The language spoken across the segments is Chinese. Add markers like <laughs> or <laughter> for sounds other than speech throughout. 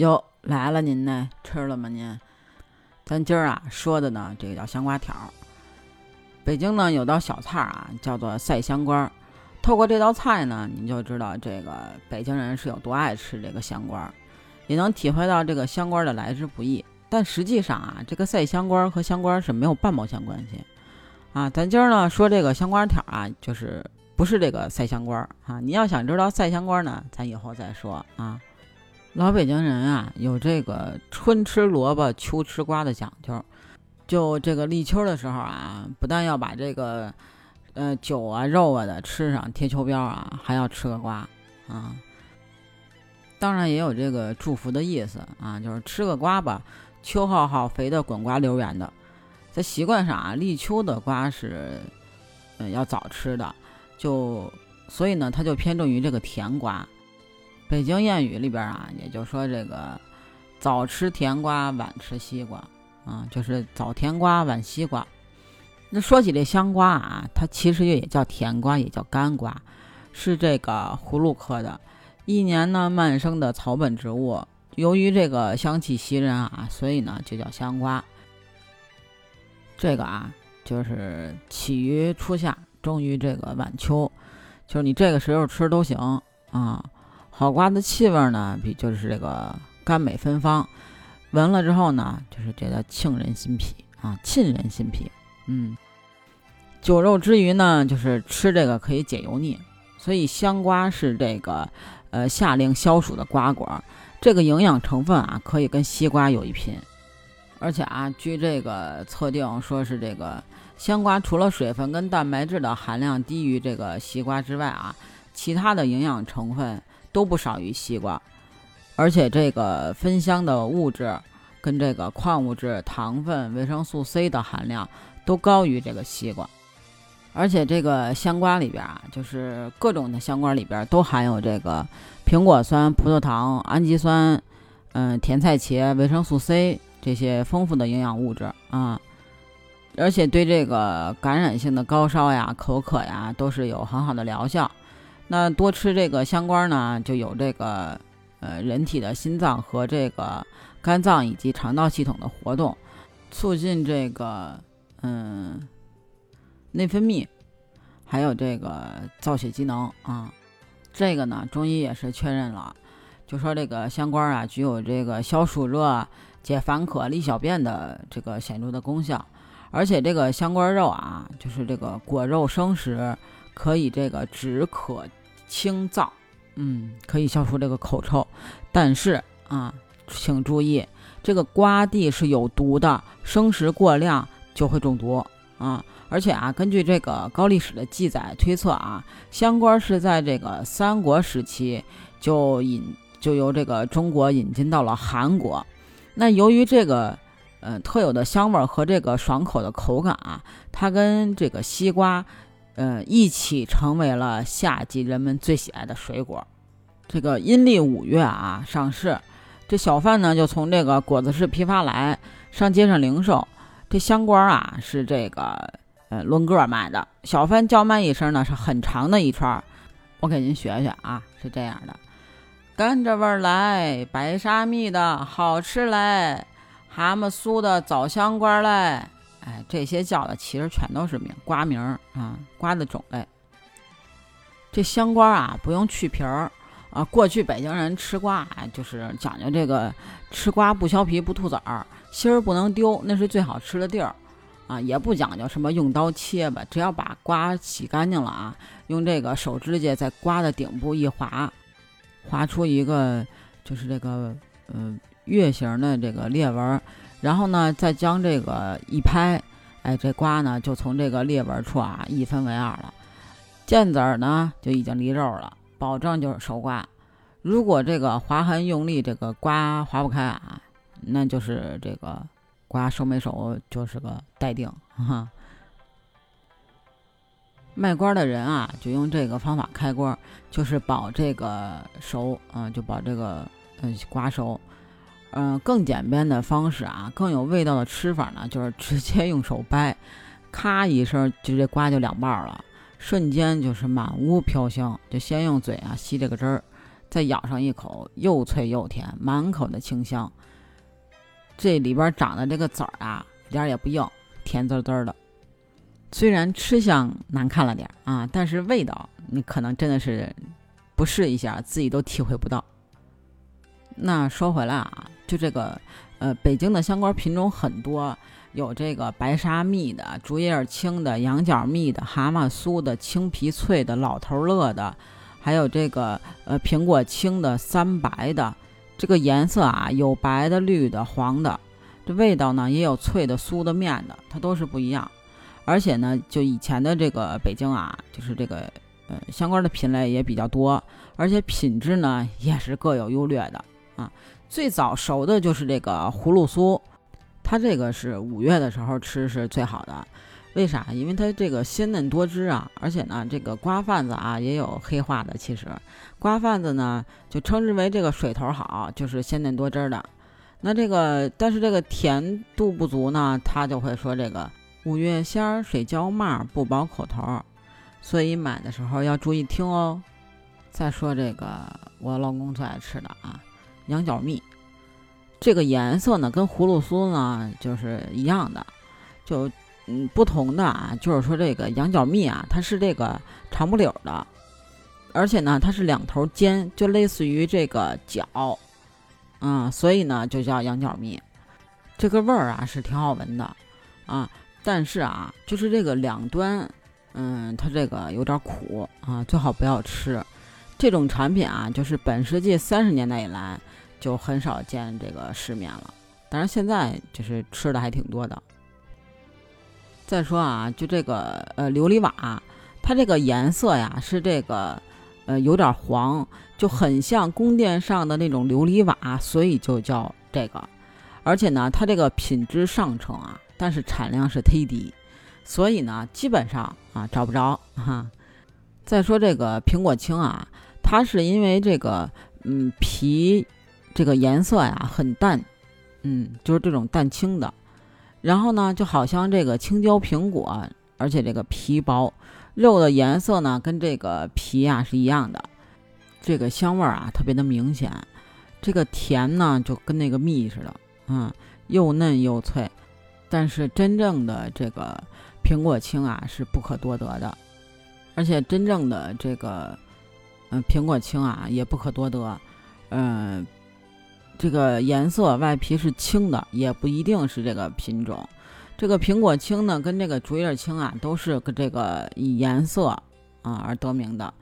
哟，来了您呢，吃了吗您？咱今儿啊说的呢，这个叫香瓜条。北京呢有道小菜啊，叫做赛香瓜。透过这道菜呢，您就知道这个北京人是有多爱吃这个香瓜，也能体会到这个香瓜的来之不易。但实际上啊，这个赛香瓜和香瓜是没有半毛钱关系啊。咱今儿呢说这个香瓜条啊，就是不是这个赛香瓜啊。你要想知道赛香瓜呢，咱以后再说啊。老北京人啊，有这个春吃萝卜秋吃瓜的讲究。就这个立秋的时候啊，不但要把这个呃酒啊肉啊的吃上贴秋膘啊，还要吃个瓜啊。当然也有这个祝福的意思啊，就是吃个瓜吧，秋好好肥的滚瓜溜圆的。在习惯上啊，立秋的瓜是嗯要早吃的，就所以呢，它就偏重于这个甜瓜。北京谚语里边啊，也就说这个早吃甜瓜，晚吃西瓜啊，就是早甜瓜，晚西瓜。那说起这香瓜啊，它其实也叫甜瓜，也叫干瓜，是这个葫芦科的，一年呢蔓生的草本植物。由于这个香气袭人啊，所以呢就叫香瓜。这个啊，就是起于初夏，终于这个晚秋，就是你这个时候吃都行啊。好瓜的气味呢，比就是这个甘美芬芳，闻了之后呢，就是觉得沁人心脾啊，沁人心脾。嗯，酒肉之余呢，就是吃这个可以解油腻，所以香瓜是这个呃夏令消暑的瓜果，这个营养成分啊，可以跟西瓜有一拼。而且啊，据这个测定，说是这个香瓜除了水分跟蛋白质的含量低于这个西瓜之外啊，其他的营养成分。都不少于西瓜，而且这个芬香的物质跟这个矿物质、糖分、维生素 C 的含量都高于这个西瓜，而且这个香瓜里边啊，就是各种的香瓜里边都含有这个苹果酸、葡萄糖、氨基酸、嗯甜菜茄、维生素 C 这些丰富的营养物质啊，而且对这个感染性的高烧呀、口渴呀都是有很好的疗效。那多吃这个香瓜呢，就有这个呃人体的心脏和这个肝脏以及肠道系统的活动，促进这个嗯内分泌，还有这个造血机能啊。这个呢，中医也是确认了，就说这个香瓜啊，具有这个消暑热、解烦渴、利小便的这个显著的功效。而且这个香瓜肉啊，就是这个果肉生食，可以这个止渴。清燥，嗯，可以消除这个口臭，但是啊，请注意，这个瓜地是有毒的，生食过量就会中毒啊。而且啊，根据这个高历史的记载推测啊，香瓜是在这个三国时期就引就由这个中国引进到了韩国。那由于这个呃特有的香味和这个爽口的口感啊，它跟这个西瓜。嗯，一起成为了夏季人们最喜爱的水果。这个阴历五月啊，上市，这小贩呢就从这个果子市批发来，上街上零售。这香瓜啊是这个呃论个卖的，小贩叫卖一声呢是很长的一串。我给您学学啊，是这样的：甘蔗味来，白沙蜜的好吃嘞，蛤蟆酥的枣香瓜嘞。哎，这些叫的其实全都是名瓜名儿啊，瓜的种类。这香瓜啊，不用去皮儿啊。过去北京人吃瓜，就是讲究这个吃瓜不削皮不吐籽儿，芯儿不能丢，那是最好吃的地儿啊。也不讲究什么用刀切吧，只要把瓜洗干净了啊，用这个手指甲在瓜的顶部一划，划出一个就是这个嗯月形的这个裂纹。然后呢，再将这个一拍，哎，这瓜呢就从这个裂纹处啊一分为二了，剑子儿呢就已经离肉了，保证就是熟瓜。如果这个划痕用力，这个瓜划不开啊，那就是这个瓜熟没熟就是个待定哈。卖瓜的人啊，就用这个方法开锅，就是保这个熟啊，就保这个嗯瓜熟。嗯，更简便的方式啊，更有味道的吃法呢，就是 <laughs> 直接用手掰，咔一声，就这瓜就两半了，瞬间就是满屋飘香。就先用嘴啊吸这个汁儿，再咬上一口，又脆又甜，满口的清香。这里边长的这个籽儿啊，一点也不硬，甜滋滋的。虽然吃相难看了点啊，但是味道你可能真的是不试一下，自己都体会不到。那说回来啊，就这个呃，北京的香瓜品种很多，有这个白沙蜜的、竹叶青的、羊角蜜的、蛤蟆酥的、青皮脆的、老头乐的，还有这个呃苹果青的、三白的。这个颜色啊，有白的、绿的、黄的，这味道呢也有脆的、酥的、面的，它都是不一样。而且呢，就以前的这个北京啊，就是这个呃香瓜的品类也比较多，而且品质呢也是各有优劣的啊。最早熟的就是这个葫芦酥，它这个是五月的时候吃是最好的。为啥？因为它这个鲜嫩多汁啊，而且呢，这个瓜贩子啊也有黑化的。其实瓜贩子呢就称之为这个水头好，就是鲜嫩多汁的。那这个但是这个甜度不足呢，他就会说这个。五月鲜儿水浇蔓不饱口头，所以买的时候要注意听哦。再说这个我老公最爱吃的啊，羊角蜜，这个颜色呢跟葫芦酥呢就是一样的，就嗯不同的啊，就是说这个羊角蜜啊，它是这个长不溜的，而且呢它是两头尖，就类似于这个角，嗯，所以呢就叫羊角蜜。这个味儿啊是挺好闻的啊。但是啊，就是这个两端，嗯，它这个有点苦啊，最好不要吃。这种产品啊，就是本世纪三十年代以来就很少见这个世面了。当然现在就是吃的还挺多的。再说啊，就这个呃琉璃瓦，它这个颜色呀是这个呃有点黄，就很像宫殿上的那种琉璃瓦，所以就叫这个。而且呢，它这个品质上乘啊。但是产量是忒低，所以呢，基本上啊找不着哈。再说这个苹果青啊，它是因为这个嗯皮这个颜色呀很淡，嗯就是这种淡青的，然后呢就好像这个青椒苹果，而且这个皮薄，肉的颜色呢跟这个皮啊是一样的，这个香味儿啊特别的明显，这个甜呢就跟那个蜜似的，嗯又嫩又脆。但是真正的这个苹果青啊是不可多得的，而且真正的这个嗯苹果青啊也不可多得，嗯，这个颜色外皮是青的也不一定是这个品种。这个苹果青呢跟这个竹叶青啊都是跟这个以颜色啊而得名的，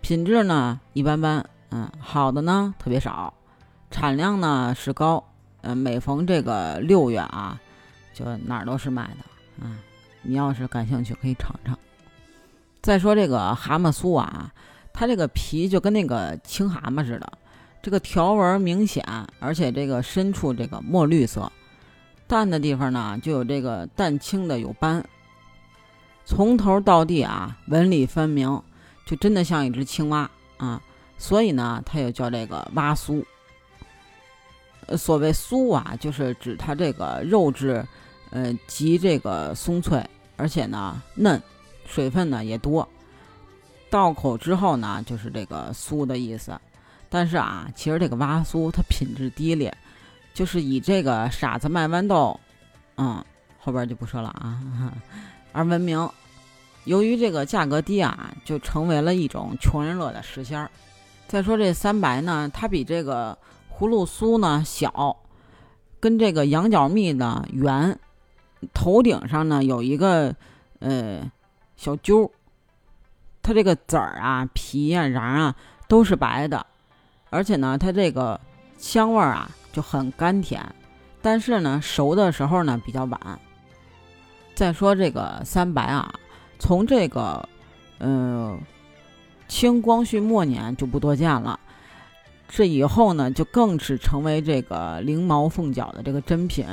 品质呢一般般，嗯，好的呢特别少，产量呢是高，嗯，每逢这个六月啊。就哪儿都是卖的，啊，你要是感兴趣可以尝尝。再说这个蛤蟆酥啊，它这个皮就跟那个青蛤蟆似的，这个条纹明显，而且这个深处这个墨绿色，淡的地方呢就有这个淡青的有斑，从头到地啊纹理分明，就真的像一只青蛙啊，所以呢它又叫这个蛙酥。所谓酥啊，就是指它这个肉质。呃，极这个松脆，而且呢嫩，水分呢也多，到口之后呢就是这个酥的意思。但是啊，其实这个蛙酥它品质低劣，就是以这个傻子卖豌豆，嗯，后边就不说了啊，<laughs> 而闻名。由于这个价格低啊，就成为了一种穷人乐的食仙儿。再说这三白呢，它比这个葫芦酥呢小，跟这个羊角蜜呢圆。头顶上呢有一个呃小揪，它这个籽儿啊、皮呀、瓤啊都是白的，而且呢它这个香味儿啊就很甘甜，但是呢熟的时候呢比较晚。再说这个三白啊，从这个呃清光绪末年就不多见了，这以后呢就更是成为这个灵毛凤角的这个珍品。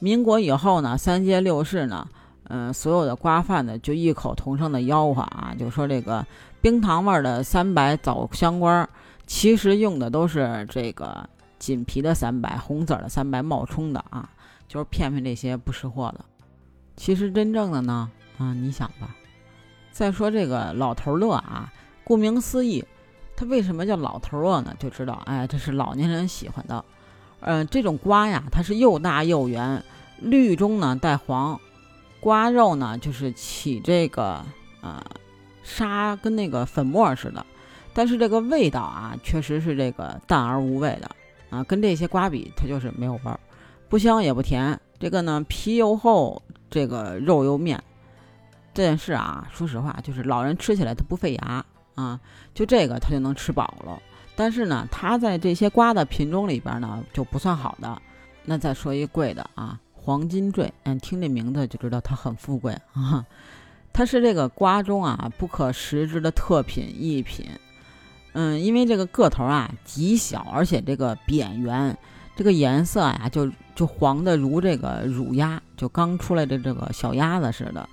民国以后呢，三街六市呢，嗯，所有的瓜贩子就异口同声的吆喝啊，就说这个冰糖味的三白枣香瓜，其实用的都是这个锦皮的三白、红籽的三白冒充的啊，就是骗骗这些不识货的。其实真正的呢，啊，你想吧。再说这个老头乐啊，顾名思义，它为什么叫老头乐呢？就知道，哎，这是老年人喜欢的。嗯，这种瓜呀，它是又大又圆，绿中呢带黄，瓜肉呢就是起这个呃沙，跟那个粉末似的。但是这个味道啊，确实是这个淡而无味的啊，跟这些瓜比，它就是没有味儿，不香也不甜。这个呢，皮又厚，这个肉又面。这件事啊，说实话，就是老人吃起来它不费牙啊，就这个他就能吃饱了。但是呢，它在这些瓜的品种里边呢，就不算好的。那再说一贵的啊，黄金坠，嗯，听这名字就知道它很富贵啊，它是这个瓜中啊不可食之的特品异品。嗯，因为这个个头啊极小，而且这个扁圆，这个颜色呀就就黄的如这个乳鸭，就刚出来的这个小鸭子似的。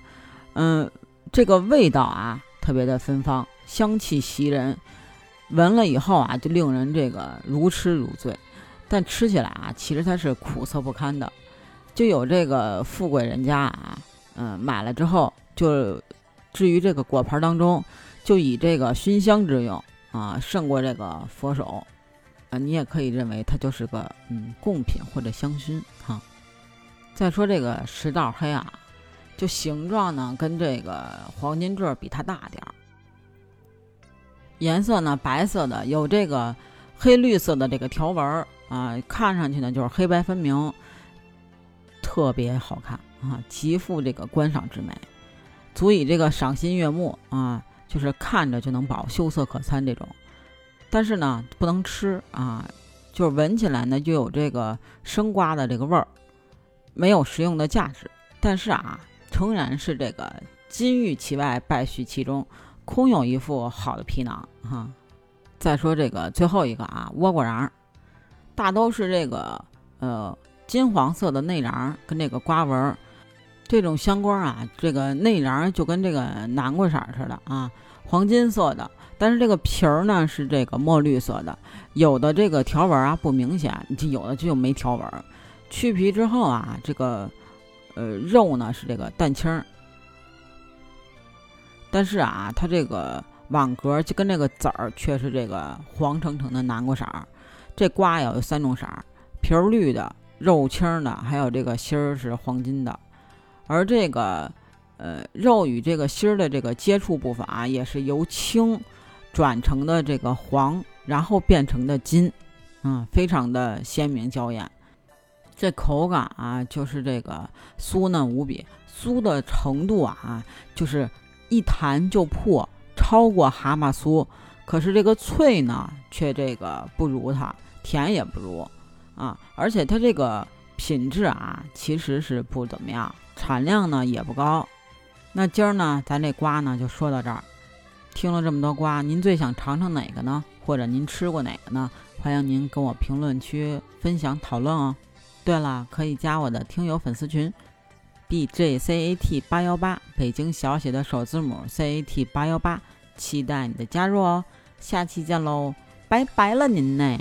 嗯，这个味道啊特别的芬芳，香气袭人，闻了以后啊就令人这个如痴如醉。但吃起来啊，其实它是苦涩不堪的。就有这个富贵人家啊，嗯，买了之后就至于这个果盘当中，就以这个熏香之用。啊，胜过这个佛手，啊，你也可以认为它就是个嗯贡品或者香薰哈。再说这个石道黑啊，就形状呢跟这个黄金坠比它大点儿，颜色呢白色的，有这个黑绿色的这个条纹啊，看上去呢就是黑白分明，特别好看啊，极富这个观赏之美，足以这个赏心悦目啊。就是看着就能饱，秀色可餐这种，但是呢不能吃啊，就是闻起来呢就有这个生瓜的这个味儿，没有食用的价值。但是啊，诚然是这个金玉其外，败絮其中，空有一副好的皮囊哈。再说这个最后一个啊，倭瓜瓤，大都是这个呃金黄色的内瓤跟这个瓜纹儿。这种香瓜啊，这个内瓤就跟这个南瓜色似的啊，黄金色的。但是这个皮儿呢是这个墨绿色的，有的这个条纹啊不明显，就有的就没条纹。去皮之后啊，这个呃肉呢是这个蛋清儿，但是啊，它这个网格就跟这个籽儿却是这个黄澄澄的南瓜色儿。这瓜呀有三种色儿，皮儿绿的，肉青的，还有这个心儿是黄金的。而这个，呃，肉与这个芯儿的这个接触部分啊，也是由青转成的这个黄，然后变成的金，嗯，非常的鲜明娇艳。这口感啊，就是这个酥嫩无比，酥的程度啊，就是一弹就破，超过蛤蟆酥。可是这个脆呢，却这个不如它，甜也不如啊。而且它这个品质啊，其实是不怎么样。产量呢也不高，那今儿呢，咱这瓜呢就说到这儿。听了这么多瓜，您最想尝尝哪个呢？或者您吃过哪个呢？欢迎您跟我评论区分享讨论哦。对了，可以加我的听友粉丝群，b j c a t 八幺八，北京小写的首字母 c a t 八幺八，期待你的加入哦。下期见喽，拜拜了您呢。